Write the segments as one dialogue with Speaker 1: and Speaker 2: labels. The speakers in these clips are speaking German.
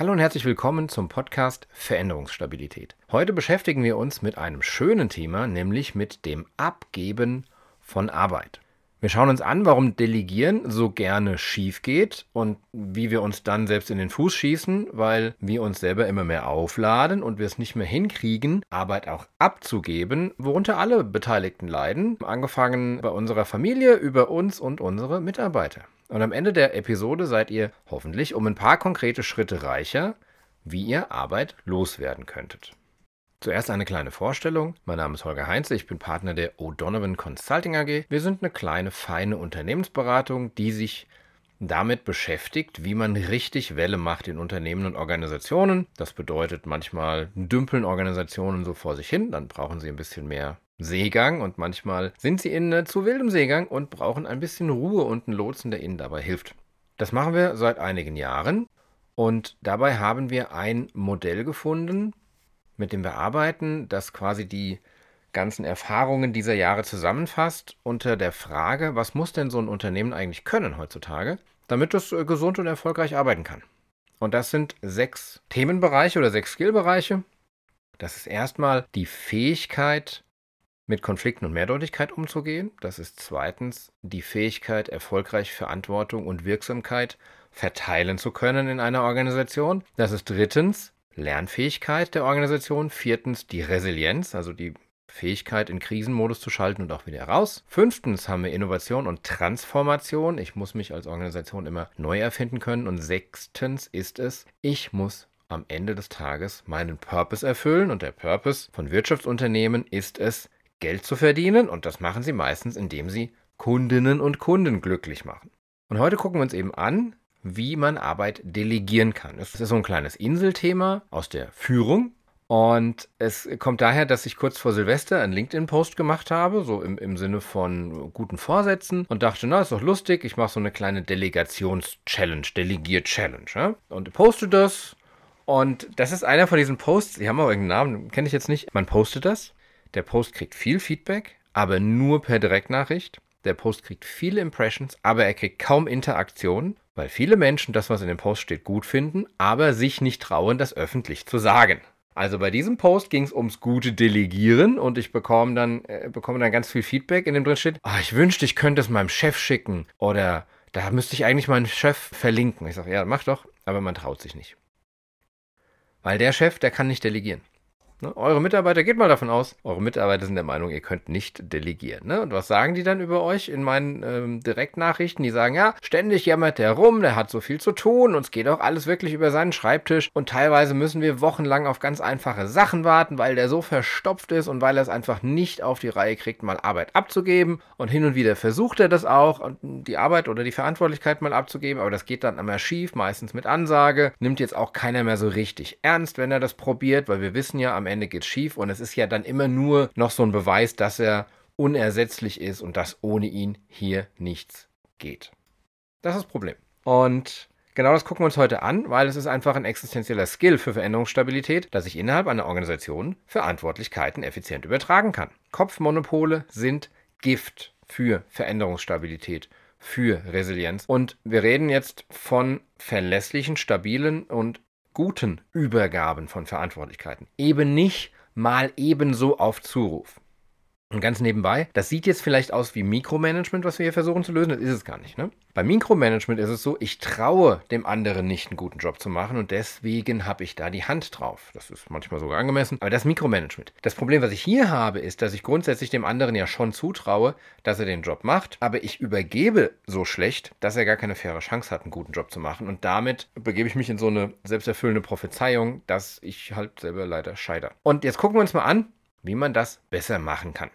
Speaker 1: Hallo und herzlich willkommen zum Podcast Veränderungsstabilität. Heute beschäftigen wir uns mit einem schönen Thema, nämlich mit dem Abgeben von Arbeit. Wir schauen uns an, warum Delegieren so gerne schief geht und wie wir uns dann selbst in den Fuß schießen, weil wir uns selber immer mehr aufladen und wir es nicht mehr hinkriegen, Arbeit auch abzugeben, worunter alle Beteiligten leiden, angefangen bei unserer Familie über uns und unsere Mitarbeiter. Und am Ende der Episode seid ihr hoffentlich um ein paar konkrete Schritte reicher, wie ihr Arbeit loswerden könntet. Zuerst eine kleine Vorstellung. Mein Name ist Holger Heinze, ich bin Partner der O'Donovan Consulting AG. Wir sind eine kleine, feine Unternehmensberatung, die sich damit beschäftigt, wie man richtig Welle macht in Unternehmen und Organisationen. Das bedeutet, manchmal dümpeln Organisationen so vor sich hin, dann brauchen sie ein bisschen mehr Seegang und manchmal sind sie in äh, zu wildem Seegang und brauchen ein bisschen Ruhe und einen Lotsen, der ihnen dabei hilft. Das machen wir seit einigen Jahren und dabei haben wir ein Modell gefunden, mit dem wir arbeiten, das quasi die ganzen Erfahrungen dieser Jahre zusammenfasst unter der Frage, was muss denn so ein Unternehmen eigentlich können heutzutage, damit es äh, gesund und erfolgreich arbeiten kann. Und das sind sechs Themenbereiche oder sechs Skillbereiche. Das ist erstmal die Fähigkeit, mit Konflikten und Mehrdeutigkeit umzugehen. Das ist zweitens die Fähigkeit, erfolgreich Verantwortung und Wirksamkeit verteilen zu können in einer Organisation. Das ist drittens Lernfähigkeit der Organisation. Viertens die Resilienz, also die Fähigkeit in Krisenmodus zu schalten und auch wieder raus. Fünftens haben wir Innovation und Transformation. Ich muss mich als Organisation immer neu erfinden können. Und sechstens ist es, ich muss am Ende des Tages meinen Purpose erfüllen. Und der Purpose von Wirtschaftsunternehmen ist es, Geld zu verdienen und das machen sie meistens, indem sie Kundinnen und Kunden glücklich machen. Und heute gucken wir uns eben an, wie man Arbeit delegieren kann. Das ist so ein kleines Inselthema aus der Führung. Und es kommt daher, dass ich kurz vor Silvester einen LinkedIn-Post gemacht habe, so im, im Sinne von guten Vorsätzen und dachte, na, ist doch lustig, ich mache so eine kleine Delegations-Challenge, Delegier-Challenge. Ja? Und poste das. Und das ist einer von diesen Posts, die haben auch irgendeinen Namen, kenne ich jetzt nicht. Man postet das der Post kriegt viel Feedback, aber nur per Direktnachricht. Der Post kriegt viele Impressions, aber er kriegt kaum Interaktion, weil viele Menschen das, was in dem Post steht, gut finden, aber sich nicht trauen, das öffentlich zu sagen. Also bei diesem Post ging es ums gute Delegieren und ich bekomme dann, äh, bekomme dann ganz viel Feedback, in dem drin steht, oh, ich wünschte, ich könnte es meinem Chef schicken oder da müsste ich eigentlich meinen Chef verlinken. Ich sage, ja, mach doch, aber man traut sich nicht. Weil der Chef, der kann nicht delegieren. Ne? Eure Mitarbeiter, geht mal davon aus, eure Mitarbeiter sind der Meinung, ihr könnt nicht delegieren. Ne? Und was sagen die dann über euch in meinen ähm, Direktnachrichten? Die sagen, ja, ständig jammert der rum, der hat so viel zu tun und es geht auch alles wirklich über seinen Schreibtisch und teilweise müssen wir wochenlang auf ganz einfache Sachen warten, weil der so verstopft ist und weil er es einfach nicht auf die Reihe kriegt, mal Arbeit abzugeben und hin und wieder versucht er das auch, die Arbeit oder die Verantwortlichkeit mal abzugeben, aber das geht dann immer schief, meistens mit Ansage, nimmt jetzt auch keiner mehr so richtig ernst, wenn er das probiert, weil wir wissen ja, am Ende geht es schief und es ist ja dann immer nur noch so ein Beweis, dass er unersetzlich ist und dass ohne ihn hier nichts geht. Das ist das Problem. Und genau das gucken wir uns heute an, weil es ist einfach ein existenzieller Skill für Veränderungsstabilität, dass ich innerhalb einer Organisation Verantwortlichkeiten effizient übertragen kann. Kopfmonopole sind Gift für Veränderungsstabilität, für Resilienz. Und wir reden jetzt von verlässlichen, stabilen und guten Übergaben von Verantwortlichkeiten. Eben nicht mal ebenso auf Zuruf. Und ganz nebenbei, das sieht jetzt vielleicht aus wie Mikromanagement, was wir hier versuchen zu lösen, das ist es gar nicht. Ne? Bei Mikromanagement ist es so, ich traue dem anderen nicht einen guten Job zu machen und deswegen habe ich da die Hand drauf. Das ist manchmal sogar angemessen, aber das ist Mikromanagement. Das Problem, was ich hier habe, ist, dass ich grundsätzlich dem anderen ja schon zutraue, dass er den Job macht, aber ich übergebe so schlecht, dass er gar keine faire Chance hat, einen guten Job zu machen und damit begebe ich mich in so eine selbsterfüllende Prophezeiung, dass ich halt selber leider scheider. Und jetzt gucken wir uns mal an, wie man das besser machen kann.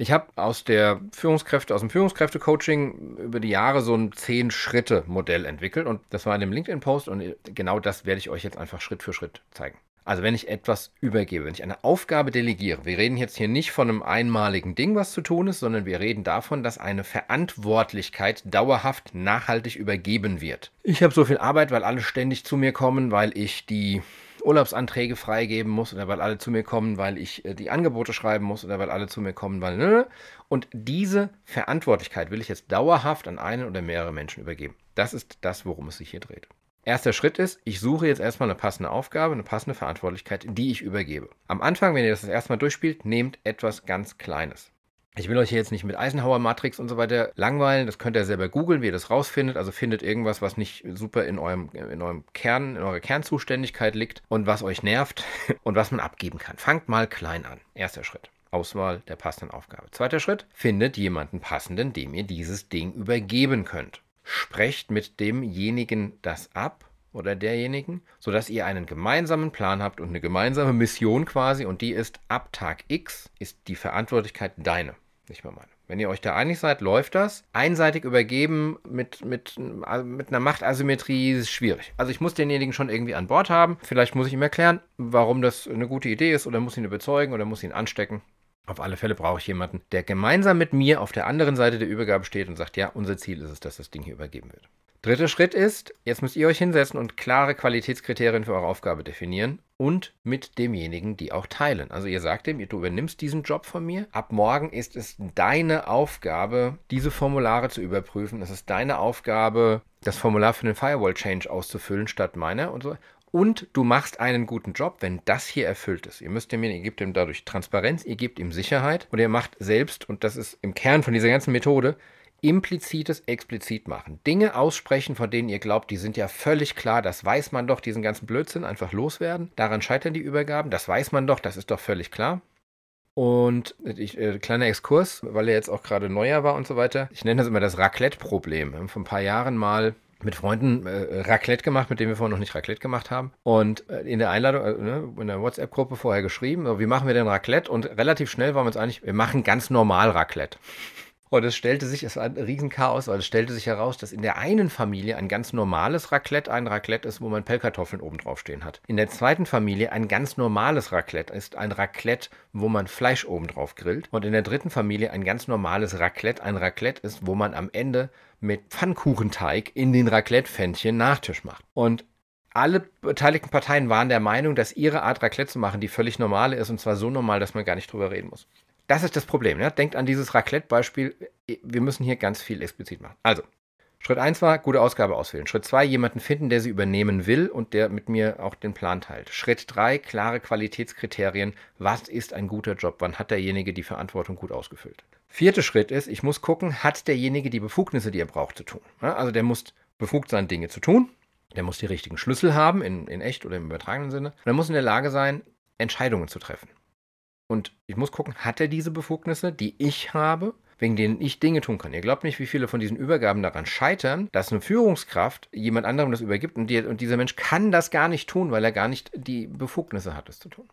Speaker 1: Ich habe aus der Führungskräfte, aus dem Führungskräfte-Coaching über die Jahre so ein Zehn-Schritte-Modell entwickelt und das war in dem LinkedIn-Post und genau das werde ich euch jetzt einfach Schritt für Schritt zeigen. Also wenn ich etwas übergebe, wenn ich eine Aufgabe delegiere, wir reden jetzt hier nicht von einem einmaligen Ding, was zu tun ist, sondern wir reden davon, dass eine Verantwortlichkeit dauerhaft nachhaltig übergeben wird. Ich habe so viel Arbeit, weil alle ständig zu mir kommen, weil ich die Urlaubsanträge freigeben muss oder weil alle zu mir kommen, weil ich äh, die Angebote schreiben muss oder weil alle zu mir kommen, weil. Ne? Und diese Verantwortlichkeit will ich jetzt dauerhaft an einen oder mehrere Menschen übergeben. Das ist das, worum es sich hier dreht. Erster Schritt ist, ich suche jetzt erstmal eine passende Aufgabe, eine passende Verantwortlichkeit, die ich übergebe. Am Anfang, wenn ihr das, das erstmal durchspielt, nehmt etwas ganz Kleines. Ich will euch hier jetzt nicht mit Eisenhower Matrix und so weiter langweilen. Das könnt ihr selber googeln, wie ihr das rausfindet. Also findet irgendwas, was nicht super in eurem, in eurem Kern, in eurer Kernzuständigkeit liegt und was euch nervt und was man abgeben kann. Fangt mal klein an. Erster Schritt. Auswahl der passenden Aufgabe. Zweiter Schritt, findet jemanden passenden, dem ihr dieses Ding übergeben könnt sprecht mit demjenigen das ab oder derjenigen, sodass ihr einen gemeinsamen Plan habt und eine gemeinsame Mission quasi und die ist ab Tag X ist die Verantwortlichkeit deine, nicht mehr meine. Wenn ihr euch da einig seid, läuft das. Einseitig übergeben mit, mit, mit einer Machtasymmetrie ist schwierig. Also ich muss denjenigen schon irgendwie an Bord haben. Vielleicht muss ich ihm erklären, warum das eine gute Idee ist oder muss ihn überzeugen oder muss ihn anstecken. Auf alle Fälle brauche ich jemanden, der gemeinsam mit mir auf der anderen Seite der Übergabe steht und sagt, ja, unser Ziel ist es, dass das Ding hier übergeben wird. Dritter Schritt ist, jetzt müsst ihr euch hinsetzen und klare Qualitätskriterien für eure Aufgabe definieren und mit demjenigen die auch teilen. Also ihr sagt dem, du übernimmst diesen Job von mir. Ab morgen ist es deine Aufgabe, diese Formulare zu überprüfen. Es ist deine Aufgabe, das Formular für den Firewall Change auszufüllen statt meiner und so und du machst einen guten Job, wenn das hier erfüllt ist. Ihr müsst dem, ihr gebt ihm dadurch Transparenz, ihr gebt ihm Sicherheit und ihr macht selbst, und das ist im Kern von dieser ganzen Methode, implizites explizit machen. Dinge aussprechen, von denen ihr glaubt, die sind ja völlig klar, das weiß man doch, diesen ganzen Blödsinn einfach loswerden. Daran scheitern die Übergaben, das weiß man doch, das ist doch völlig klar. Und ich, äh, kleiner Exkurs, weil er jetzt auch gerade neuer war und so weiter. Ich nenne das immer das Raclette-Problem. Wir haben vor ein paar Jahren mal mit Freunden äh, Raclette gemacht, mit denen wir vorher noch nicht Raclette gemacht haben. Und äh, in der Einladung, äh, ne, in der WhatsApp-Gruppe vorher geschrieben, so, wie machen wir denn Raclette? Und relativ schnell waren wir uns einig, wir machen ganz normal Raclette. Und es stellte sich, es war ein Riesenchaos, weil es stellte sich heraus, dass in der einen Familie ein ganz normales Raclette ein Raclette ist, wo man Pellkartoffeln oben drauf stehen hat. In der zweiten Familie ein ganz normales Raclette ist ein Raclette, wo man Fleisch oben drauf grillt. Und in der dritten Familie ein ganz normales Raclette ein Raclette ist, wo man am Ende mit Pfannkuchenteig in den Raclette-Pfännchen Nachtisch macht. Und alle beteiligten Parteien waren der Meinung, dass ihre Art Raclette zu machen die völlig normale ist und zwar so normal, dass man gar nicht drüber reden muss. Das ist das Problem. Ne? Denkt an dieses Raclette-Beispiel. Wir müssen hier ganz viel explizit machen. Also, Schritt 1 war, gute Ausgabe auswählen. Schritt 2, jemanden finden, der sie übernehmen will und der mit mir auch den Plan teilt. Schritt 3, klare Qualitätskriterien. Was ist ein guter Job? Wann hat derjenige die Verantwortung gut ausgefüllt? Vierter Schritt ist, ich muss gucken, hat derjenige die Befugnisse, die er braucht, zu tun. Also der muss befugt sein, Dinge zu tun. Der muss die richtigen Schlüssel haben, in, in echt oder im übertragenen Sinne. Und er muss in der Lage sein, Entscheidungen zu treffen. Und ich muss gucken, hat er diese Befugnisse, die ich habe, wegen denen ich Dinge tun kann. Ihr glaubt nicht, wie viele von diesen Übergaben daran scheitern, dass eine Führungskraft jemand anderem das übergibt und, die, und dieser Mensch kann das gar nicht tun, weil er gar nicht die Befugnisse hat, es zu tun.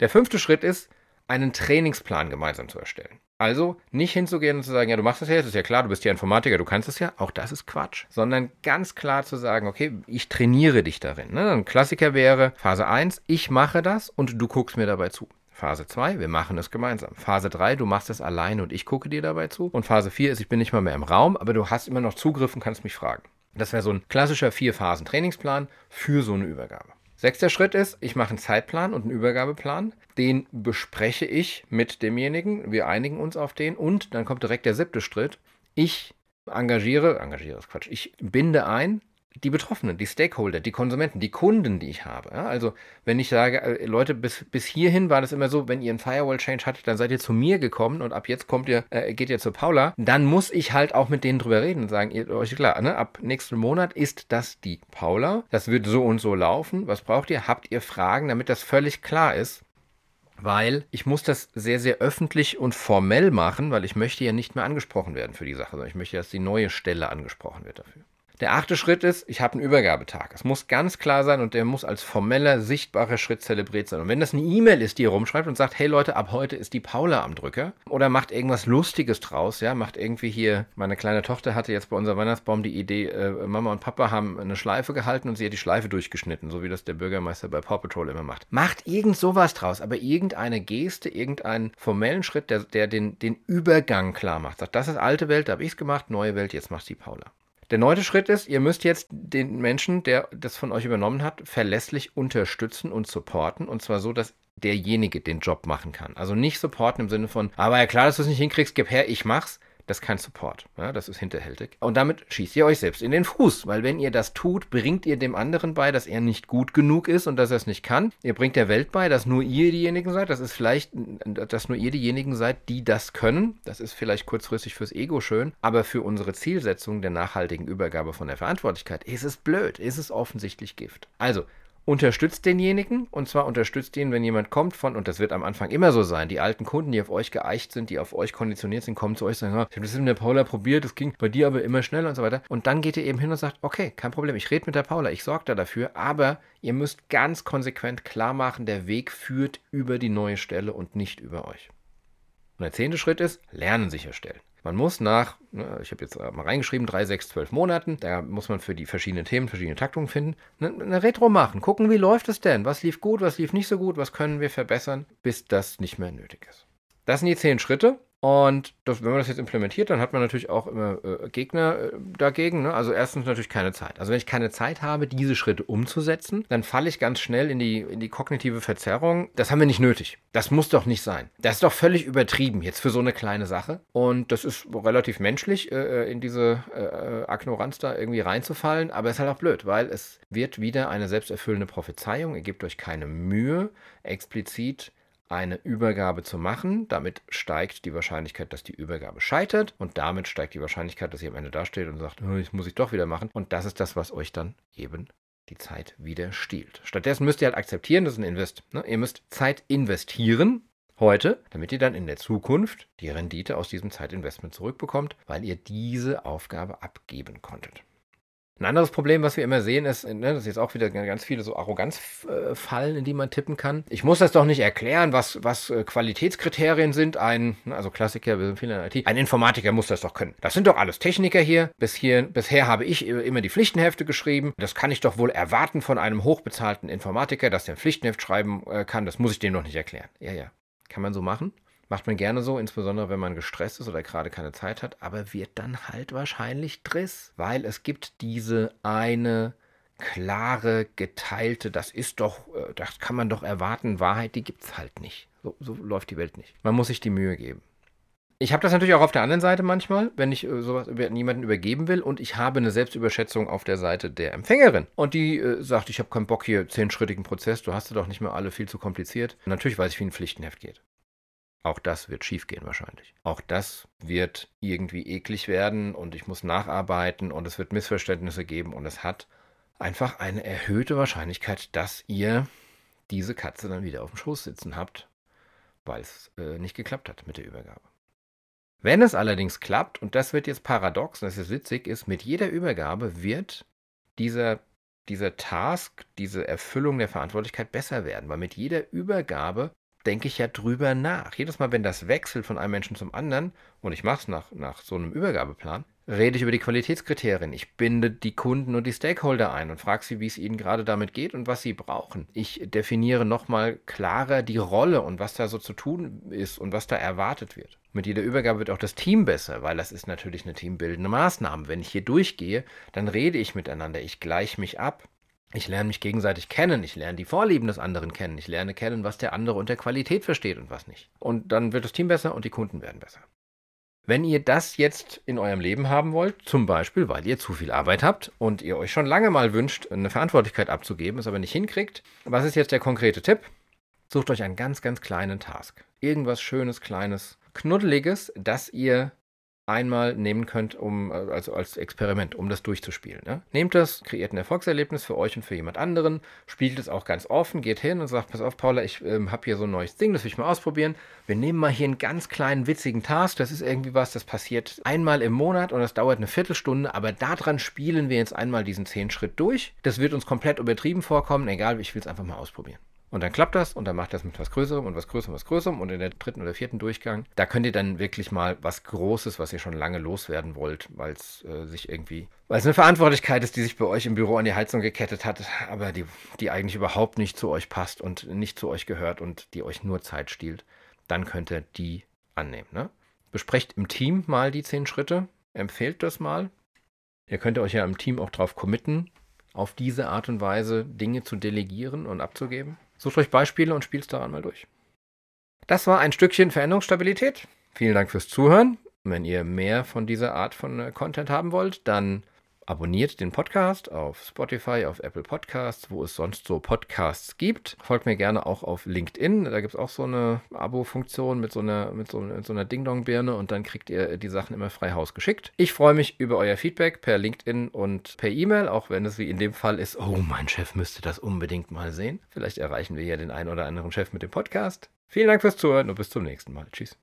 Speaker 1: Der fünfte Schritt ist, einen Trainingsplan gemeinsam zu erstellen. Also nicht hinzugehen und zu sagen, ja, du machst das ja, das ist ja klar, du bist ja Informatiker, du kannst es ja, auch das ist Quatsch, sondern ganz klar zu sagen, okay, ich trainiere dich darin. Ne? Ein Klassiker wäre Phase 1, ich mache das und du guckst mir dabei zu. Phase 2, wir machen es gemeinsam. Phase 3, du machst es alleine und ich gucke dir dabei zu. Und Phase 4 ist, ich bin nicht mal mehr im Raum, aber du hast immer noch Zugriff und kannst mich fragen. Das wäre so ein klassischer Vier-Phasen-Trainingsplan für so eine Übergabe. Sechster Schritt ist, ich mache einen Zeitplan und einen Übergabeplan. Den bespreche ich mit demjenigen. Wir einigen uns auf den. Und dann kommt direkt der siebte Schritt. Ich engagiere, engagiere ist Quatsch, ich binde ein die Betroffenen, die Stakeholder, die Konsumenten, die Kunden, die ich habe. Ja, also wenn ich sage, äh, Leute, bis, bis hierhin war das immer so, wenn ihr einen Firewall-Change hattet, dann seid ihr zu mir gekommen und ab jetzt kommt ihr, äh, geht ihr zu Paula, dann muss ich halt auch mit denen drüber reden und sagen, ihr, euch klar, ne, ab nächsten Monat ist das die Paula, das wird so und so laufen, was braucht ihr, habt ihr Fragen, damit das völlig klar ist, weil ich muss das sehr, sehr öffentlich und formell machen, weil ich möchte ja nicht mehr angesprochen werden für die Sache, sondern ich möchte, dass die neue Stelle angesprochen wird dafür. Der achte Schritt ist, ich habe einen Übergabetag. Es muss ganz klar sein und der muss als formeller, sichtbarer Schritt zelebriert sein. Und wenn das eine E-Mail ist, die ihr rumschreibt und sagt, hey Leute, ab heute ist die Paula am Drücker oder macht irgendwas Lustiges draus, ja, macht irgendwie hier, meine kleine Tochter hatte jetzt bei unserem Weihnachtsbaum die Idee, äh, Mama und Papa haben eine Schleife gehalten und sie hat die Schleife durchgeschnitten, so wie das der Bürgermeister bei Paw Patrol immer macht. Macht irgend sowas draus, aber irgendeine Geste, irgendeinen formellen Schritt, der, der den, den Übergang klar macht. Sagt, das ist alte Welt, da habe ich es gemacht, neue Welt, jetzt macht die Paula. Der neunte Schritt ist, ihr müsst jetzt den Menschen, der das von euch übernommen hat, verlässlich unterstützen und supporten. Und zwar so, dass derjenige den Job machen kann. Also nicht supporten im Sinne von, aber ja klar, dass du es nicht hinkriegst, gib her, ich mach's. Das ist kein Support. Ja, das ist hinterhältig. Und damit schießt ihr euch selbst in den Fuß. Weil wenn ihr das tut, bringt ihr dem anderen bei, dass er nicht gut genug ist und dass er es nicht kann. Ihr bringt der Welt bei, dass nur ihr diejenigen seid. Das ist vielleicht, dass nur ihr diejenigen seid, die das können. Das ist vielleicht kurzfristig fürs Ego schön. Aber für unsere Zielsetzung der nachhaltigen Übergabe von der Verantwortlichkeit ist es blöd. Ist es offensichtlich Gift. Also, unterstützt denjenigen und zwar unterstützt ihn, wenn jemand kommt von, und das wird am Anfang immer so sein, die alten Kunden, die auf euch geeicht sind, die auf euch konditioniert sind, kommen zu euch und sagen, ich habe das mit der Paula probiert, das ging bei dir aber immer schneller und so weiter. Und dann geht ihr eben hin und sagt, okay, kein Problem, ich rede mit der Paula, ich sorge da dafür, aber ihr müsst ganz konsequent klar machen, der Weg führt über die neue Stelle und nicht über euch. Und der zehnte Schritt ist, Lernen sicherstellen. Man muss nach, ne, ich habe jetzt mal reingeschrieben, drei, sechs, zwölf Monaten, da muss man für die verschiedenen Themen verschiedene Taktungen finden, eine, eine Retro machen, gucken, wie läuft es denn, was lief gut, was lief nicht so gut, was können wir verbessern, bis das nicht mehr nötig ist. Das sind die zehn Schritte und das, wenn man das jetzt implementiert, dann hat man natürlich auch immer äh, Gegner äh, dagegen. Ne? Also erstens natürlich keine Zeit. Also wenn ich keine Zeit habe, diese Schritte umzusetzen, dann falle ich ganz schnell in die, in die kognitive Verzerrung. Das haben wir nicht nötig. Das muss doch nicht sein. Das ist doch völlig übertrieben jetzt für so eine kleine Sache. Und das ist relativ menschlich, äh, äh in diese äh, Ignoranz da irgendwie reinzufallen. Aber es ist halt auch blöd, weil es wird wieder eine selbsterfüllende Prophezeiung. Ihr gebt euch keine Mühe, explizit eine Übergabe zu machen. Damit steigt die Wahrscheinlichkeit, dass die Übergabe scheitert und damit steigt die Wahrscheinlichkeit, dass ihr am Ende dasteht und sagt, das muss ich doch wieder machen. Und das ist das, was euch dann eben die Zeit wieder stiehlt. Stattdessen müsst ihr halt akzeptieren, das ist ein Invest. Ne? Ihr müsst Zeit investieren heute, damit ihr dann in der Zukunft die Rendite aus diesem Zeitinvestment zurückbekommt, weil ihr diese Aufgabe abgeben konntet. Ein anderes Problem, was wir immer sehen, ist, ne, das ist jetzt auch wieder ganz viele so Arroganzfallen, in die man tippen kann. Ich muss das doch nicht erklären, was, was äh, Qualitätskriterien sind. Ein, ne, also Klassiker, wir sind viele in IT, ein Informatiker muss das doch können. Das sind doch alles Techniker hier. Bis hier bisher habe ich immer die Pflichtenhefte geschrieben. Das kann ich doch wohl erwarten von einem hochbezahlten Informatiker, dass der ein Pflichtenheft schreiben äh, kann. Das muss ich dem doch nicht erklären. Ja, ja. Kann man so machen. Macht man gerne so, insbesondere wenn man gestresst ist oder gerade keine Zeit hat, aber wird dann halt wahrscheinlich Driss, weil es gibt diese eine klare, geteilte, das ist doch, äh, das kann man doch erwarten, Wahrheit, die gibt es halt nicht. So, so, läuft die Welt nicht. Man muss sich die Mühe geben. Ich habe das natürlich auch auf der anderen Seite manchmal, wenn ich äh, sowas über niemanden übergeben will und ich habe eine Selbstüberschätzung auf der Seite der Empfängerin. Und die äh, sagt, ich habe keinen Bock hier, zehnschrittigen Prozess, du hast du doch nicht mehr alle viel zu kompliziert. natürlich weiß ich, wie ein Pflichtenheft geht. Auch das wird schiefgehen wahrscheinlich. Auch das wird irgendwie eklig werden und ich muss nacharbeiten und es wird Missverständnisse geben und es hat einfach eine erhöhte Wahrscheinlichkeit, dass ihr diese Katze dann wieder auf dem Schoß sitzen habt, weil es äh, nicht geklappt hat mit der Übergabe. Wenn es allerdings klappt, und das wird jetzt paradox, und das ist witzig, ist, mit jeder Übergabe wird dieser, dieser Task, diese Erfüllung der Verantwortlichkeit besser werden, weil mit jeder Übergabe denke ich ja drüber nach. Jedes Mal, wenn das wechselt von einem Menschen zum anderen, und ich mache es nach, nach so einem Übergabeplan, rede ich über die Qualitätskriterien. Ich binde die Kunden und die Stakeholder ein und frage sie, wie es ihnen gerade damit geht und was sie brauchen. Ich definiere nochmal klarer die Rolle und was da so zu tun ist und was da erwartet wird. Mit jeder Übergabe wird auch das Team besser, weil das ist natürlich eine teambildende Maßnahme. Wenn ich hier durchgehe, dann rede ich miteinander, ich gleiche mich ab. Ich lerne mich gegenseitig kennen, ich lerne die Vorlieben des anderen kennen, ich lerne kennen, was der andere unter Qualität versteht und was nicht. Und dann wird das Team besser und die Kunden werden besser. Wenn ihr das jetzt in eurem Leben haben wollt, zum Beispiel, weil ihr zu viel Arbeit habt und ihr euch schon lange mal wünscht, eine Verantwortlichkeit abzugeben, es aber nicht hinkriegt, was ist jetzt der konkrete Tipp? Sucht euch einen ganz, ganz kleinen Task. Irgendwas Schönes, Kleines, Knuddeliges, das ihr einmal nehmen könnt, um, äh, also als Experiment, um das durchzuspielen. Ne? Nehmt das, kreiert ein Erfolgserlebnis für euch und für jemand anderen, spielt es auch ganz offen, geht hin und sagt, pass auf, Paula, ich ähm, habe hier so ein neues Ding, das will ich mal ausprobieren. Wir nehmen mal hier einen ganz kleinen, witzigen Task, das ist irgendwie was, das passiert einmal im Monat und das dauert eine Viertelstunde, aber daran spielen wir jetzt einmal diesen zehn Schritt durch. Das wird uns komplett übertrieben vorkommen, egal, ich will es einfach mal ausprobieren. Und dann klappt das und dann macht das mit was Größerem und was Größerem, was Größerem. Und in der dritten oder vierten Durchgang, da könnt ihr dann wirklich mal was Großes, was ihr schon lange loswerden wollt, weil es äh, sich irgendwie, weil es eine Verantwortlichkeit ist, die sich bei euch im Büro an die Heizung gekettet hat, aber die, die eigentlich überhaupt nicht zu euch passt und nicht zu euch gehört und die euch nur Zeit stiehlt, dann könnt ihr die annehmen. Ne? Besprecht im Team mal die zehn Schritte, empfehlt das mal. Ihr könnt euch ja im Team auch drauf committen, auf diese Art und Weise Dinge zu delegieren und abzugeben. Sucht euch Beispiele und spielt es daran mal durch. Das war ein Stückchen Veränderungsstabilität. Vielen Dank fürs Zuhören. Wenn ihr mehr von dieser Art von äh, Content haben wollt, dann abonniert den Podcast auf Spotify, auf Apple Podcasts, wo es sonst so Podcasts gibt. Folgt mir gerne auch auf LinkedIn. Da gibt es auch so eine Abo-Funktion mit so einer, so, so einer Ding-Dong-Birne und dann kriegt ihr die Sachen immer frei Haus geschickt. Ich freue mich über euer Feedback per LinkedIn und per E-Mail, auch wenn es wie in dem Fall ist, oh, mein Chef müsste das unbedingt mal sehen. Vielleicht erreichen wir ja den einen oder anderen Chef mit dem Podcast. Vielen Dank fürs Zuhören und bis zum nächsten Mal. Tschüss.